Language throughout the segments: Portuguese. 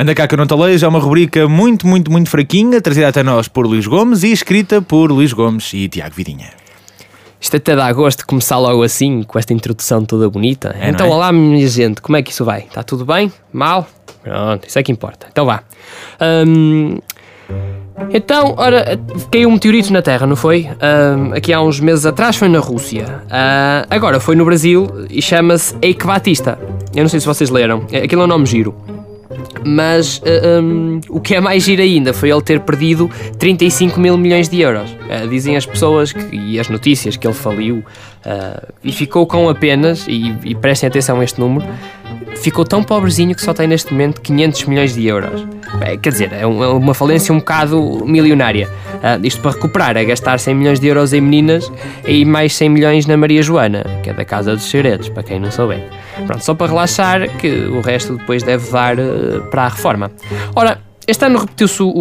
Anda cá que eu não te leio, é uma rubrica muito, muito, muito fraquinha, trazida até nós por Luís Gomes e escrita por Luís Gomes e Tiago Vidinha. Isto até dá gosto de começar logo assim, com esta introdução toda bonita. É, então, é? olá, minha gente, como é que isso vai? Está tudo bem? Mal? Pronto, isso é que importa. Então vá. Hum, então, ora, caiu um meteorito na Terra, não foi? Hum, aqui há uns meses atrás foi na Rússia. Ah, agora foi no Brasil e chama-se Eikvatista. Eu não sei se vocês leram. Aquilo é um nome giro. Mas uh, um, o que é mais giro ainda foi ele ter perdido 35 mil milhões de euros. Uh, dizem as pessoas que, e as notícias que ele faliu uh, e ficou com apenas, e, e prestem atenção a este número, ficou tão pobrezinho que só tem neste momento 500 milhões de euros. É, quer dizer, é, é uma falência um bocado milionária. Uh, isto para recuperar é gastar 100 milhões de euros em meninas e mais 100 milhões na Maria Joana, que é da Casa dos Segredos, para quem não souber. Pronto, só para relaxar, que o resto depois deve dar uh, para a reforma. Ora, este ano repetiu-se o,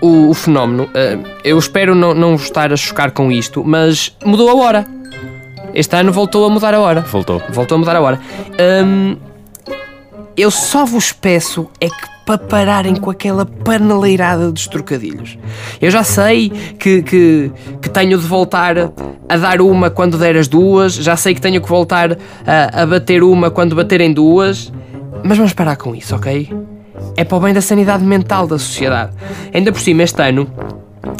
o, o, fenómeno. Uh, eu espero não, não vos estar a chocar com isto, mas mudou a hora. Este ano voltou a mudar a hora. Voltou. Voltou a mudar a hora. Um, eu só vos peço é que para pararem com aquela paneleirada dos trocadilhos. Eu já sei que, que, que, tenho de voltar a dar uma quando der as duas, já sei que tenho que voltar a, a bater uma quando baterem duas, mas vamos parar com isso, ok? É para o bem da sanidade mental da sociedade. Ainda por cima, este ano,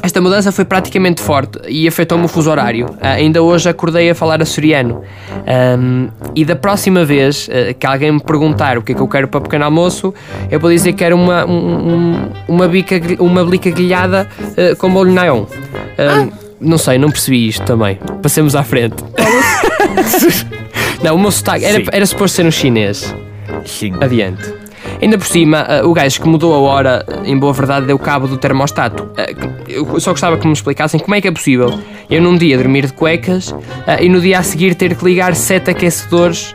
esta mudança foi praticamente forte e afetou-me o fuso horário. Uh, ainda hoje acordei a falar açoriano. Um, e da próxima vez uh, que alguém me perguntar o que é que eu quero para o pequeno almoço, eu vou dizer que quero uma, um, uma, bica, uma blica grelhada uh, com molho neon. Ah. Não sei, não percebi isto também. Passemos à frente. não, o meu sotaque era, era suposto ser um chinês. Sim. Adiante. Ainda por cima, uh, o gajo que mudou a hora, em boa verdade, deu cabo do termostato. Uh, eu só gostava que me explicassem como é que é possível eu num dia dormir de cuecas uh, e no dia a seguir ter que ligar sete aquecedores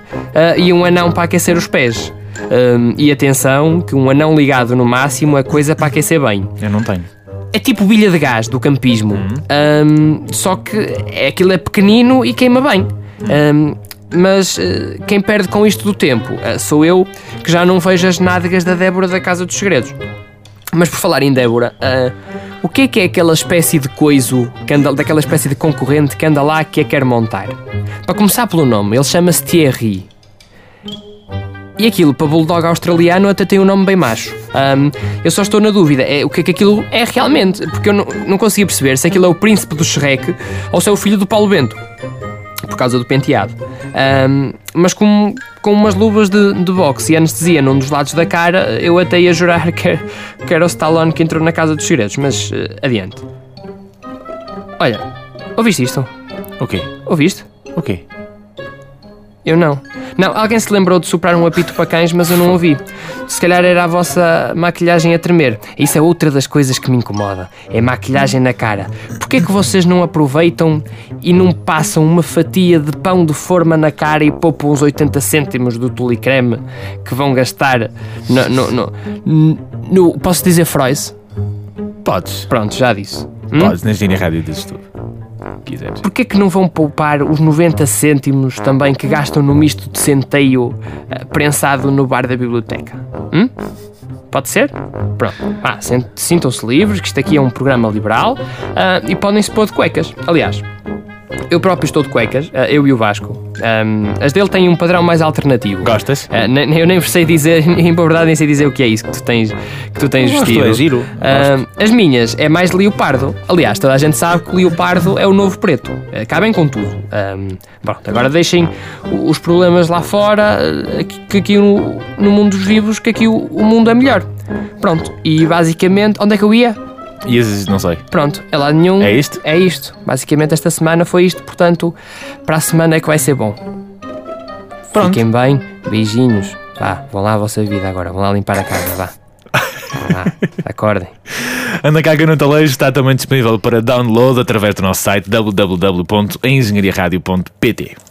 e um anão para aquecer os pés. Um, e atenção, que um anão ligado no máximo é coisa para aquecer bem. Eu não tenho. É tipo bilha de gás do campismo. Uhum. Um, só que é, aquilo é pequenino e queima bem. Um, mas uh, quem perde com isto do tempo uh, sou eu, que já não vejo as nádegas da Débora da Casa dos Segredos. Mas por falar em Débora, uh, o que é que é aquela espécie de coiso, que anda, daquela espécie de concorrente que anda lá que a quer montar? Para começar pelo nome, ele chama-se Thierry. E aquilo, para bulldog australiano, até tem um nome bem macho. Um, eu só estou na dúvida, é, o que é que aquilo é realmente, porque eu não, não conseguia perceber se aquilo é o príncipe do Shrek ou se é o filho do Paulo Bento por causa do penteado. Um, mas com, com umas luvas de, de boxe e anestesia num dos lados da cara, eu até ia jurar que, que era o Stallone que entrou na Casa dos Segredos, mas uh, adiante. Olha, ouviste isto? O quê? Ouviste? O quê? Eu não. Não, alguém se lembrou de soprar um apito para cães, mas eu não ouvi. Se calhar era a vossa maquilhagem a tremer. Isso é outra das coisas que me incomoda. É maquilhagem na cara. Porquê que vocês não aproveitam e não passam uma fatia de pão de forma na cara e poupam uns 80 cêntimos do tulicreme que vão gastar no... no, no, no posso dizer Frois? Podes. Pronto, já disse. Hum? Podes, na Gínia Rádio dizes tudo. Quiseres. Porquê que não vão poupar os 90 cêntimos também que gastam no misto de centeio uh, prensado no bar da biblioteca? Hum? Pode ser? Pronto. Ah, sintam-se livres, que isto aqui é um programa liberal uh, e podem-se pôr de cuecas. Aliás, eu próprio estou de cuecas, eu e o Vasco. Um, as dele têm um padrão mais alternativo. Gostas? Uh, eu nem sei dizer, em verdade nem sei dizer o que é isso que tu tens, que tu tens vestido. É giro. Uh, as minhas é mais leopardo. Aliás, toda a gente sabe que o leopardo é o novo preto. Uh, cabem com tudo. Um, pronto, agora deixem os problemas lá fora, que aqui no, no mundo dos vivos, que aqui o, o mundo é melhor. Pronto, e basicamente, onde é que eu ia? E não sei. Pronto, é lá nenhum. É isto? É isto. Basicamente esta semana foi isto, portanto, para a semana é que vai ser bom. Pronto. Fiquem bem, beijinhos. Vá, vão lá a vossa vida agora, vão lá limpar a casa, vá. vá acordem. Anda cá que no Talejo está também disponível para download através do nosso site www.engenhariaradio.pt.